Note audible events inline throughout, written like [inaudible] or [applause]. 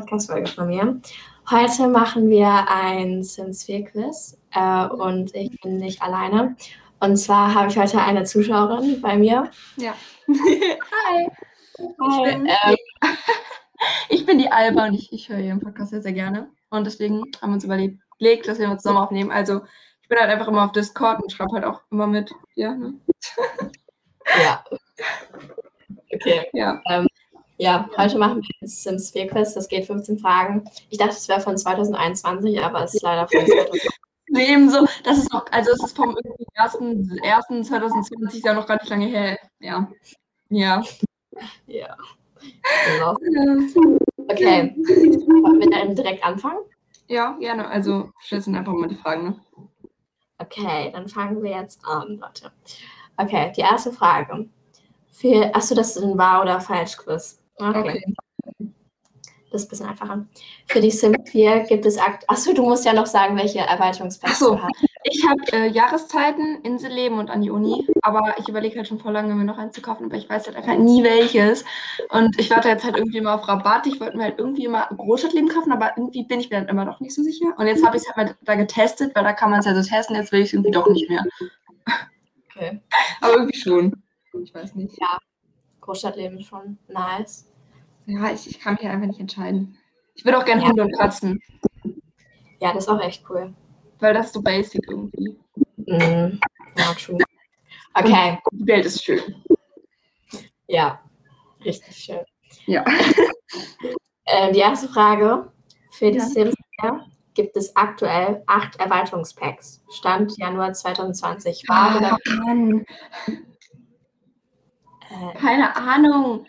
Podcast-Folge von mir. Heute machen wir ein Sims 4 Quiz äh, und ich bin nicht alleine. Und zwar habe ich heute eine Zuschauerin bei mir. Ja. Hi. Hi. Ich bin, Ähm, [laughs] ich bin die Alba und ich, ich höre ihren Podcast sehr, sehr gerne. Und deswegen haben wir uns überlegt, dass wir uns zusammen aufnehmen. Also ich bin halt einfach immer auf Discord und schreibe halt auch immer mit. Ja, ne? ja. [laughs] Okay. Ja. Ja, heute machen wir ein Sims 4 Quiz. Das geht 15 Fragen. Ich dachte, es wäre von 2021, aber es ist leider von 2020. [laughs] Nee, ebenso, das ist noch, also es ist vom irgendwie 1. 1. 2020 ist ja noch gar nicht lange her. Ja. Ja. Ja. Genau. Okay. Wollen wir dann direkt anfangen? Ja, gerne. Also stell sind einfach mal die Fragen, ne? Okay, dann fangen wir jetzt an, Leute. Okay, die erste Frage. Für, achso, das ist ein Wahr- oder Falsch-Quiz. Okay. Das ist ein bisschen einfacher. Für die Sim 4 gibt es akt. Achso, du musst ja noch sagen, welche Erweiterungspacks Ach so. du hast. Ich habe äh, Jahreszeiten, Inselleben und an die Uni, aber ich überlege halt schon vor lange, mir noch eins zu kaufen, aber ich weiß halt einfach nie welches. Und ich warte jetzt halt irgendwie immer auf Rabatt. Ich wollte mir halt irgendwie immer Großstadtleben kaufen, aber irgendwie bin ich mir dann immer noch nicht so sicher. Und jetzt habe ich es halt mal da getestet, weil da kann man es ja so testen, jetzt will ich es irgendwie doch nicht mehr. Okay. [laughs] Aber irgendwie schon. Ich weiß nicht. Großstadtleben ist schon nice. Ja, ich, ich kann mich halt einfach nicht entscheiden. Ich würde auch gerne Ja. Hunde und Katzen, Ja, das ist auch echt cool. weil das ist so basic irgendwie. Mhm. Ja, true. Okay, Die Welt ist schön. ja. Richtig schön. Ja. [laughs] Äh, die erste Frage. Für die Ja. Sims 4 gibt es aktuell acht Erweiterungspacks. Stand Januar 2020. Wahr oder Mann. äh, Keine Ahnung.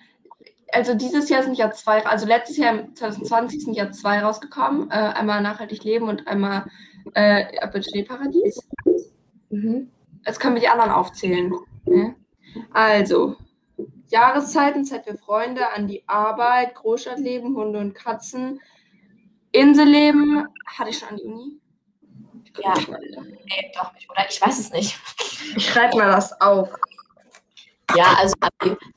Also dieses Jahr sind ja zwei, also letztes Jahr im 2020 sind ja zwei rausgekommen. Äh, einmal nachhaltig leben und einmal äh, Apple Schneeparadies. mhm. Jetzt können wir die anderen aufzählen. Ne? Also, Jahreszeiten, Zeit für Freunde, an die Arbeit, Großstadtleben, Hunde und Katzen, Inselleben, hatte ich schon an die Uni? Ja. Nee, doch nicht, oder? Ich weiß es nicht. Ich schreibe mal das auf. Ja, also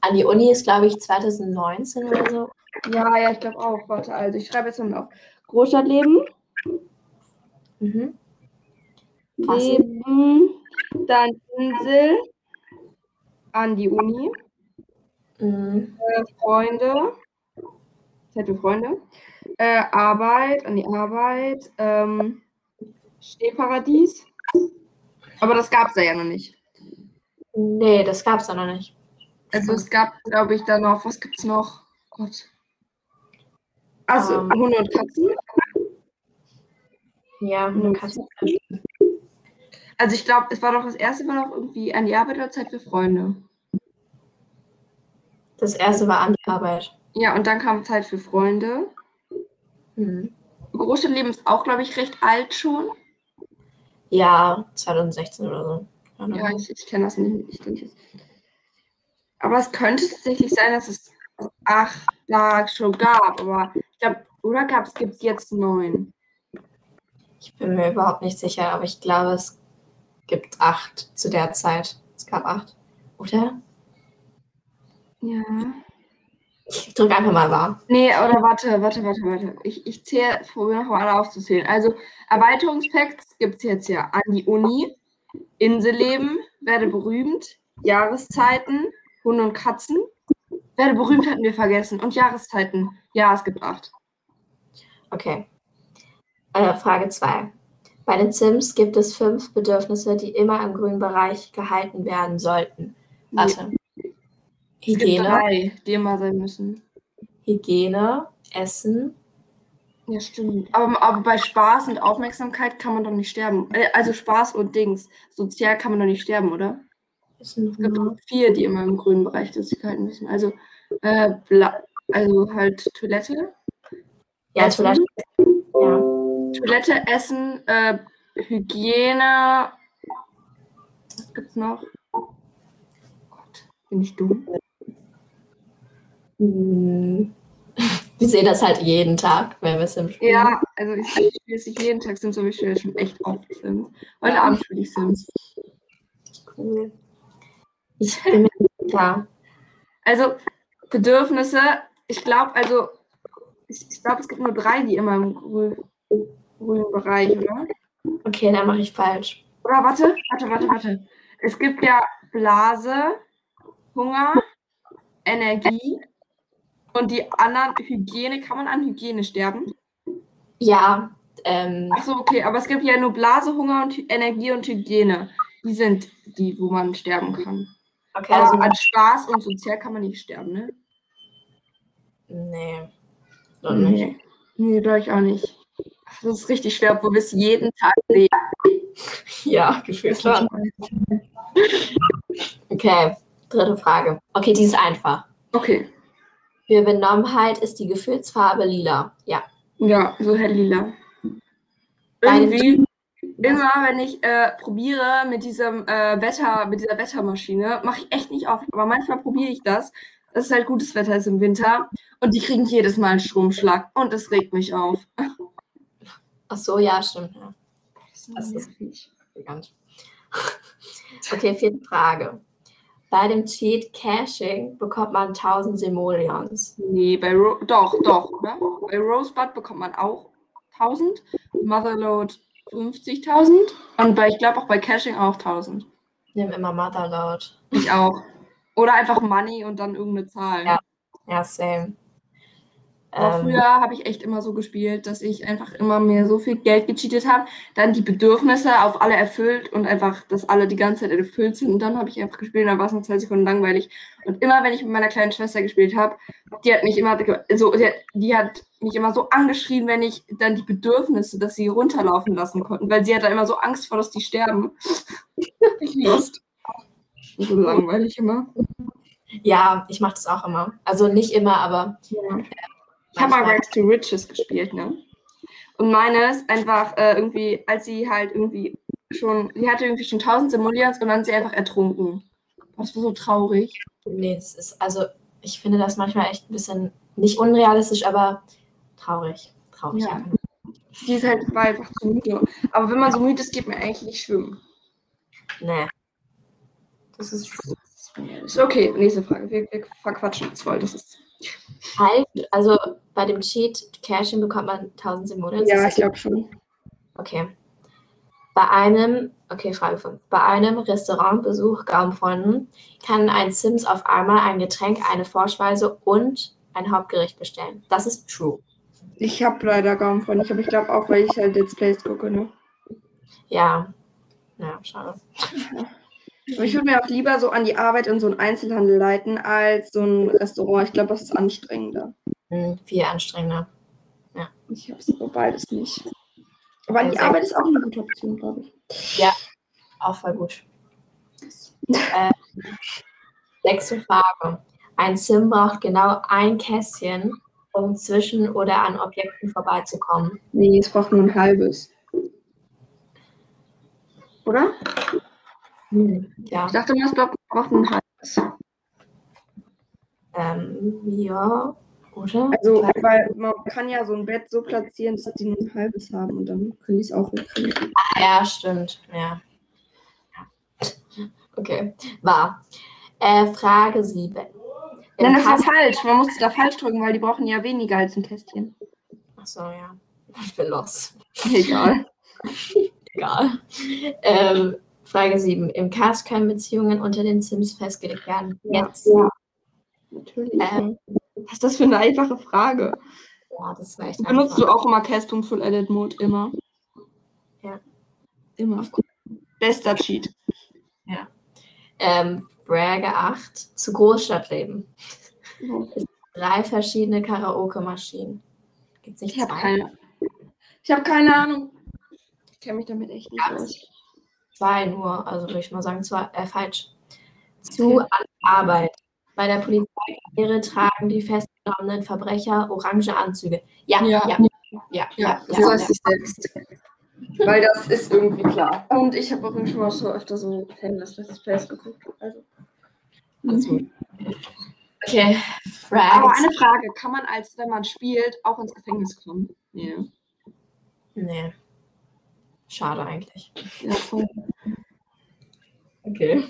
an die, Uni ist, glaube ich, 2019 oder so. Ja, ja, ich glaube auch. Warte, also ich schreibe jetzt mal auf. Großstadtleben, Mhm. Leben, dann Insel, an die Uni, Mhm. äh, Freunde, für Freunde, äh, Arbeit, an die Arbeit, ähm, Stehparadies. Aber das gab es ja noch nicht. Nee, das gab es da noch nicht. Also es gab, glaube ich, da noch, was gibt's noch? Gott. Also, Ähm. Hunde und Katzen. Ja, du kannst. Also ich glaube, es war doch das erste Mal noch irgendwie an die Arbeit oder Zeit für Freunde. Das erste war an die Arbeit. Ja, und dann kam Zeit für Freunde. Mhm. Großstadtleben ist auch, glaube ich, recht alt schon. Ja, 2016 oder so. Ja, ich, ich kenne das nicht. Ich denke, aber es könnte tatsächlich sein, dass es acht da schon gab. Aber ich glaube, oder gab es, gibt es jetzt neun? Ich bin mir überhaupt nicht sicher, aber ich glaube, es gibt acht zu der Zeit. Es gab acht. Oder? Ja. Ich drücke einfach mal wahr. Nee, oder warte, warte, warte, warte. Ich, ich zähle, probiere noch mal alle aufzuzählen. Also, Erweiterungspacks gibt es jetzt ja an die Uni, Inselleben, werde berühmt, Jahreszeiten, Hunde und Katzen. Werde berühmt hatten wir vergessen. Und Jahreszeiten. Ja, es gibt acht. Okay. Äh, Frage 2. Bei den Sims gibt es fünf Bedürfnisse, die immer im grünen Bereich gehalten werden sollten. Warte. Gibt Hygiene, drei, die immer sein müssen. Hygiene, Essen. Ja, stimmt. Aber, aber bei Spaß und Aufmerksamkeit kann man doch nicht sterben. Äh, Also Spaß und Dings. Sozial kann man doch nicht sterben, oder? Es gibt vier, die immer im grünen Bereich das halten müssen. Also, äh, also halt Toilette. Ja, Essen. Toilette. Ja. Toilette, Essen, äh, Hygiene. Was gibt's noch? Gott, bin ich dumm? Hm. Wir sehen das halt jeden Tag, wenn wir Sims spielen. Ja, also ich, ich spiele es nicht jeden Tag Sims, aber ich spiele schon echt oft Sims. Heute. Abend spiele ich Sims. Cool. Ich bin mir nicht sicher. Also Bedürfnisse, ich glaube, also Ich, ich glaube, es gibt nur drei, die immer im grü grünen Bereich, oder? Okay, dann mache ich falsch. Oder warte, warte, warte, warte. Es gibt ja Blase, Hunger, Energie und die anderen Hygiene. Kann man an Hygiene sterben? Ja. Ähm, Ach so, okay, aber es gibt ja nur Blase, Hunger und Hy Energie und Hygiene. Die sind die, wo man sterben kann. okay, also. an Spaß und sozial kann man nicht sterben, ne? Nee. Doch nicht. Nee, glaube ich auch nicht. Das ist richtig schwer, obwohl wir es jeden Tag leben. Ja, gefühlt schon. Okay, dritte Frage. Okay, die ist einfach. Okay. Für Benommenheit ist die Gefühlsfarbe lila. Ja. Ja, so hell lila. Deine- Irgendwie, immer wenn ich äh, probiere mit diesem äh, Wetter, mit dieser Wettermaschine, mache ich echt nicht oft, aber manchmal probiere ich das. Es halt gutes Wetter ist im Winter und die kriegen jedes Mal einen Stromschlag und es regt mich auf. Ach so, ja, stimmt. Ja, Das ist- bekannt. [laughs] Okay, vierte Frage. Bei dem Cheat Caching bekommt man 1000 Simoleons. Nee, bei Ro doch, doch, oder? Bei Rosebud bekommt man auch 1000, Motherload 50.000 und bei, ich glaube auch bei Caching auch 1000. Nimm immer Motherload. Ich auch. Oder einfach Money und dann irgendeine Zahl. Ja. Ja, same. Aber Ähm, früher habe ich echt immer so gespielt, dass ich einfach immer mir so viel Geld gecheatet habe, dann die Bedürfnisse auf alle erfüllt und einfach, dass alle die ganze Zeit erfüllt sind. Und dann habe ich einfach gespielt und dann war es nach zwei Sekunden langweilig. Und immer, wenn ich mit meiner kleinen Schwester gespielt habe, die hat mich immer so, die hat, die hat mich immer so angeschrien, wenn ich dann die Bedürfnisse, dass sie runterlaufen lassen konnten, weil sie hat da immer so Angst vor, dass die sterben. [laughs] ich Lust. So langweilig immer. ja, ich mache das auch immer. Also nicht immer, aber Ja. Ich habe mal. Rags to Riches gespielt, ne? Und meine ist einfach äh, irgendwie, als sie halt irgendwie schon, sie hatte irgendwie schon 1000 Simoleons und dann ist sie einfach ertrunken. Das war so traurig. Nee, das ist, also ich finde das manchmal echt ein bisschen nicht unrealistisch, aber traurig. Traurig. Ja. Die ist halt war einfach zu müde. Aber wenn man so müde ist, geht man eigentlich nicht schwimmen. Nee. Das ist Ist Okay, nächste Frage. Wir, wir verquatschen jetzt voll. Das ist. Halt, also bei dem Cheat Caching bekommt man 1000 Simoleons. Ja, ich glaube schon. Okay. Bei einem, okay, Frage 5. Bei einem Restaurantbesuch Gaumenfreunden kann ein Sims auf einmal ein Getränk, eine Vorspeise und ein Hauptgericht bestellen. Das ist true. Ich habe leider kaum von nicht, aber ich glaube auch, weil ich halt Let's Plays gucke, ne? Ja. Ja, schade. [laughs] Aber ich würde mir auch lieber so an die Arbeit in so einen Einzelhandel leiten als so ein Restaurant. Ich glaube, das ist anstrengender. Hm, viel anstrengender. Ich habe es aber beides nicht. Aber an die Sehr Arbeit ist auch eine gute Option, glaube ich. Auch voll gut. äh, sechste Frage. Ein Sim braucht genau ein Kästchen, um zwischen oder an Objekten vorbeizukommen. Nee, es braucht nur ein halbes. Oder? Ja. Ich dachte es braucht- braucht ein halbes. Ähm, ja, oder? Also, weil man kann ja so ein Bett so platzieren, dass die nur ein halbes haben und dann können die es auch hinkriegen. Ah, ja, stimmt. Ja. Okay, war. Äh, Frage 7. Nein, das war falsch. Man musste da falsch drücken, weil die brauchen ja weniger als ein Kästchen. Achso, ja. Ich bin los. Egal. [laughs] Egal. Ähm, Frage 7. Im Cast können Beziehungen unter den Sims festgelegt werden. Ja. Jetzt. Ja. Natürlich. Ähm. Was ist das für eine einfache Frage? Ja, das war echt Benutzt einfach. du auch immer Cast.full Edit Mode? Immer? Ja. Immer. Bester Cheat. Ähm, Bragge 8. Zu Großstadtleben. Drei verschiedene Karaoke-Maschinen. Gibt's nicht Ich habe zwei? keine. Ich habe keine Ahnung. Ich kenne mich damit echt nicht Ja. aus. Zwei nur, also würde ich mal sagen, zwei, äh, falsch. Zu an Arbeit. Bei der Polizeikarriere tragen die festgenommenen Verbrecher orange Anzüge. Ja, ja, Ja. ja, ja, Ja, das ja, weiß ja. ich selbst. Weil das ist irgendwie klar. Und ich habe auch schon mal so öfter so Famous Let's Plays geguckt. Also. Also, Okay, Aber Frags. eine Frage: Kann man als, wenn man spielt, auch ins Gefängnis kommen? Ja. Nee. Schade eigentlich. Ja, voll. Okay.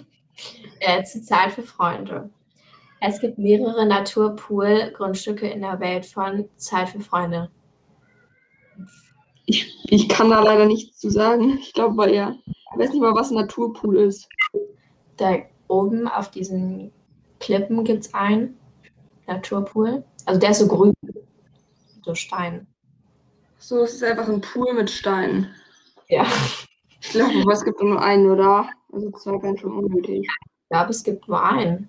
Äh, zu Zeit für Freunde. Es gibt mehrere Naturpool-Grundstücke in der Welt von Zeit für Freunde. Ich, ich kann da leider nichts zu sagen. Ich glaube aber ja. Ich weiß nicht mal, was ein Naturpool ist. Da oben auf diesen Klippen gibt es einen Naturpool. Also der ist so grün. So Stein. So, es ist einfach ein Pool mit Steinen. Ja. Ich glaube, aber es gibt nur einen, oder? Also zwei wären schon unnötig. Ich glaube, es gibt nur einen.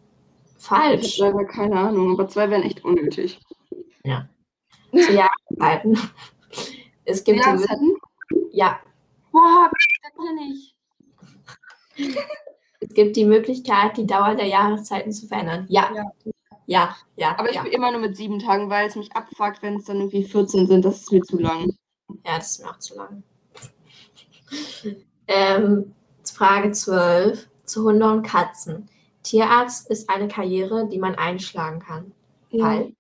Ich Falsch. habe leider keine Ahnung, aber zwei wären echt unnötig. Zu Jahreszeiten. Es gibt Jahreszeiten? ja, Boah, das kann ich. es gibt die Möglichkeit, die Dauer der Jahreszeiten zu verändern. Ja. Ja. Ja, ja, Aber ich ja. bin immer nur mit sieben Tagen, weil es mich abfuckt, wenn es dann irgendwie 14 sind. Das ist mir zu lang. Ja, das ist mir auch zu lang. Ähm, Frage 12 zu Hunde und Katzen. Tierarzt ist eine Karriere, die man einschlagen kann. Falsch.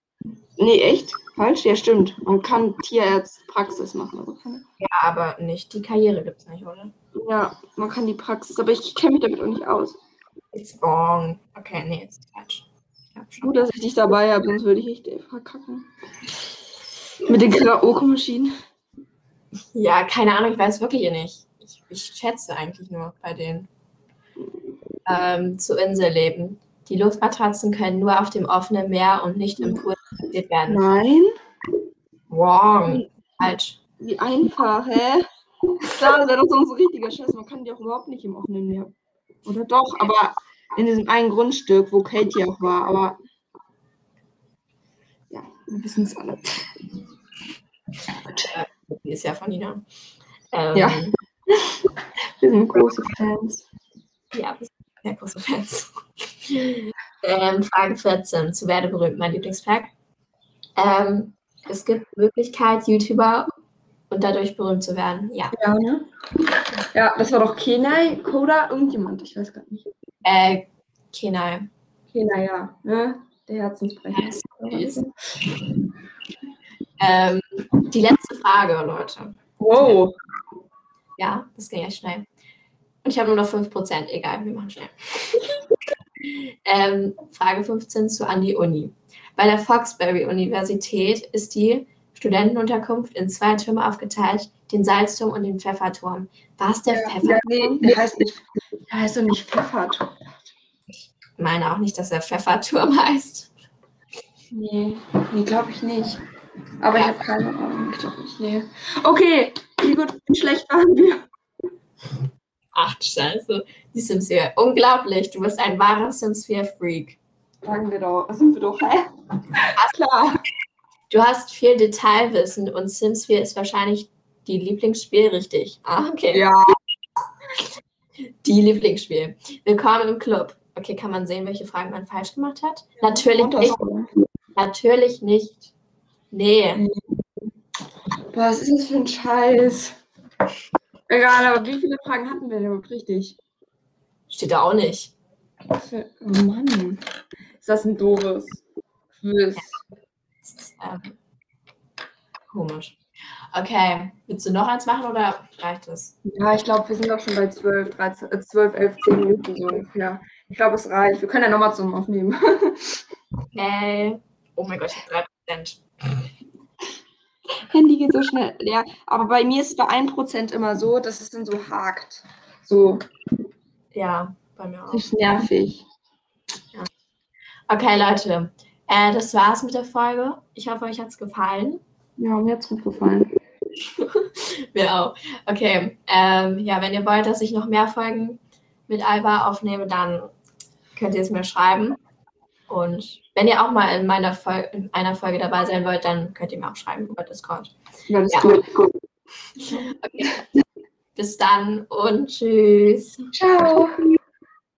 Nee, echt? Falsch? Ja, stimmt. Man kann Tierarztpraxis machen. Also Ja, aber nicht die Karriere gibt es nicht, oder? ja, man kann die Praxis, aber ich kenne mich damit auch nicht aus. It's wrong. Okay, nee, ist falsch. Gut, dass ich dich dabei habe, sonst würde ich echt äh, verkacken. Mit den Karaoke-Maschinen. Ja, keine Ahnung, ich weiß wirklich nicht. Ich, ich schätze eigentlich nur bei denen. Ähm, zu Inselleben. Die Luftmatratzen können nur auf dem offenen Meer und nicht im Pool transportiert werden. Nein? Wrong. Falsch. Wie einfach, hä? Klar, das wäre doch sonst ein richtiger Scheiß. Man kann die auch überhaupt nicht im offenen Meer. Oder doch, aber in diesem einen Grundstück, wo Katie auch war, aber. Ja, wir wissen es alle. Die ist ja von Nina. Ähm, Ja. [laughs] Wir sind große Fans. Ja, wir sind sehr große Fans. ähm, Frage 14. Zu werde berühmt, mein Lieblingsfakt. Ähm, es gibt Möglichkeit, YouTuber und dadurch berühmt zu werden. Ja. Ja, ne? Ja, das war doch Kenai, Koda, irgendjemand, ich weiß gar nicht. Äh, Kenai. Kenai, ja, ne? Der Herzensbrecher. Ja. Ähm, die letzte Frage, Leute. Wow. Ja, das ging ja schnell. Und ich habe nur noch 5%. Egal, wir machen schnell. [laughs] ähm, Frage 15 zu an die Uni. Bei der Foxbury-Universität ist die Studentenunterkunft in zwei Türme aufgeteilt, den Salzturm und den Pfefferturm. War es der Ja, Pfefferturm? nee, der heißt nicht, der heißt doch nicht Pfefferturm. Ich meine auch nicht, dass der Pfefferturm [laughs] heißt. Nee, nee, glaube ich nicht. Aber ich habe keine Ahnung, ich glaube nicht, nee. Okay, wie gut, wie schlecht waren wir? Ach, scheiße. Die Sims 4. Unglaublich, du bist ein wahrer Sims 4-Freak. Sagen wir doch, sind wir doch, hä? Klar. Du hast viel Detailwissen und Sims 4 ist wahrscheinlich die Lieblingsspiel, richtig? Ah, okay. Ja. Die Lieblingsspiel. Willkommen im Club. Okay, kann man sehen, welche Fragen man falsch gemacht hat? Natürlich nicht. Natürlich nicht. Nee. Was ist das für ein Scheiß? Egal, aber wie viele Fragen hatten wir denn überhaupt richtig? Steht da auch nicht. Für, oh Mann. Ist das ein doofes Quiz? Das ist, ähm, komisch. Okay, willst du noch eins machen oder reicht es? Ja, ich glaube, wir sind doch schon bei 12, 13, äh, 12, 11, 10 Minuten so ungefähr. Ich glaube, es reicht. Wir können ja nochmal zum Aufnehmen. [laughs] Okay. Oh mein Gott, ich habe 3%. Handy geht so schnell leer. Aber bei mir ist es bei 1% immer so, dass es dann so hakt. So, Ja, bei mir auch. das ist nervig. Okay, Leute. Äh, das war's mit der Folge. Ich hoffe, euch hat's gefallen. Ja, mir hat es gut gefallen. [laughs] Mir auch. Okay. Ähm, ja, wenn ihr wollt, dass ich noch mehr Folgen mit Alba aufnehme, dann könnt ihr es mir schreiben. Und wenn ihr auch mal in meiner Fol in einer Folge dabei sein wollt, dann könnt ihr mir auch schreiben über Discord. Ja, das ist Ja. gut. Okay. Bis dann und tschüss. Ciao.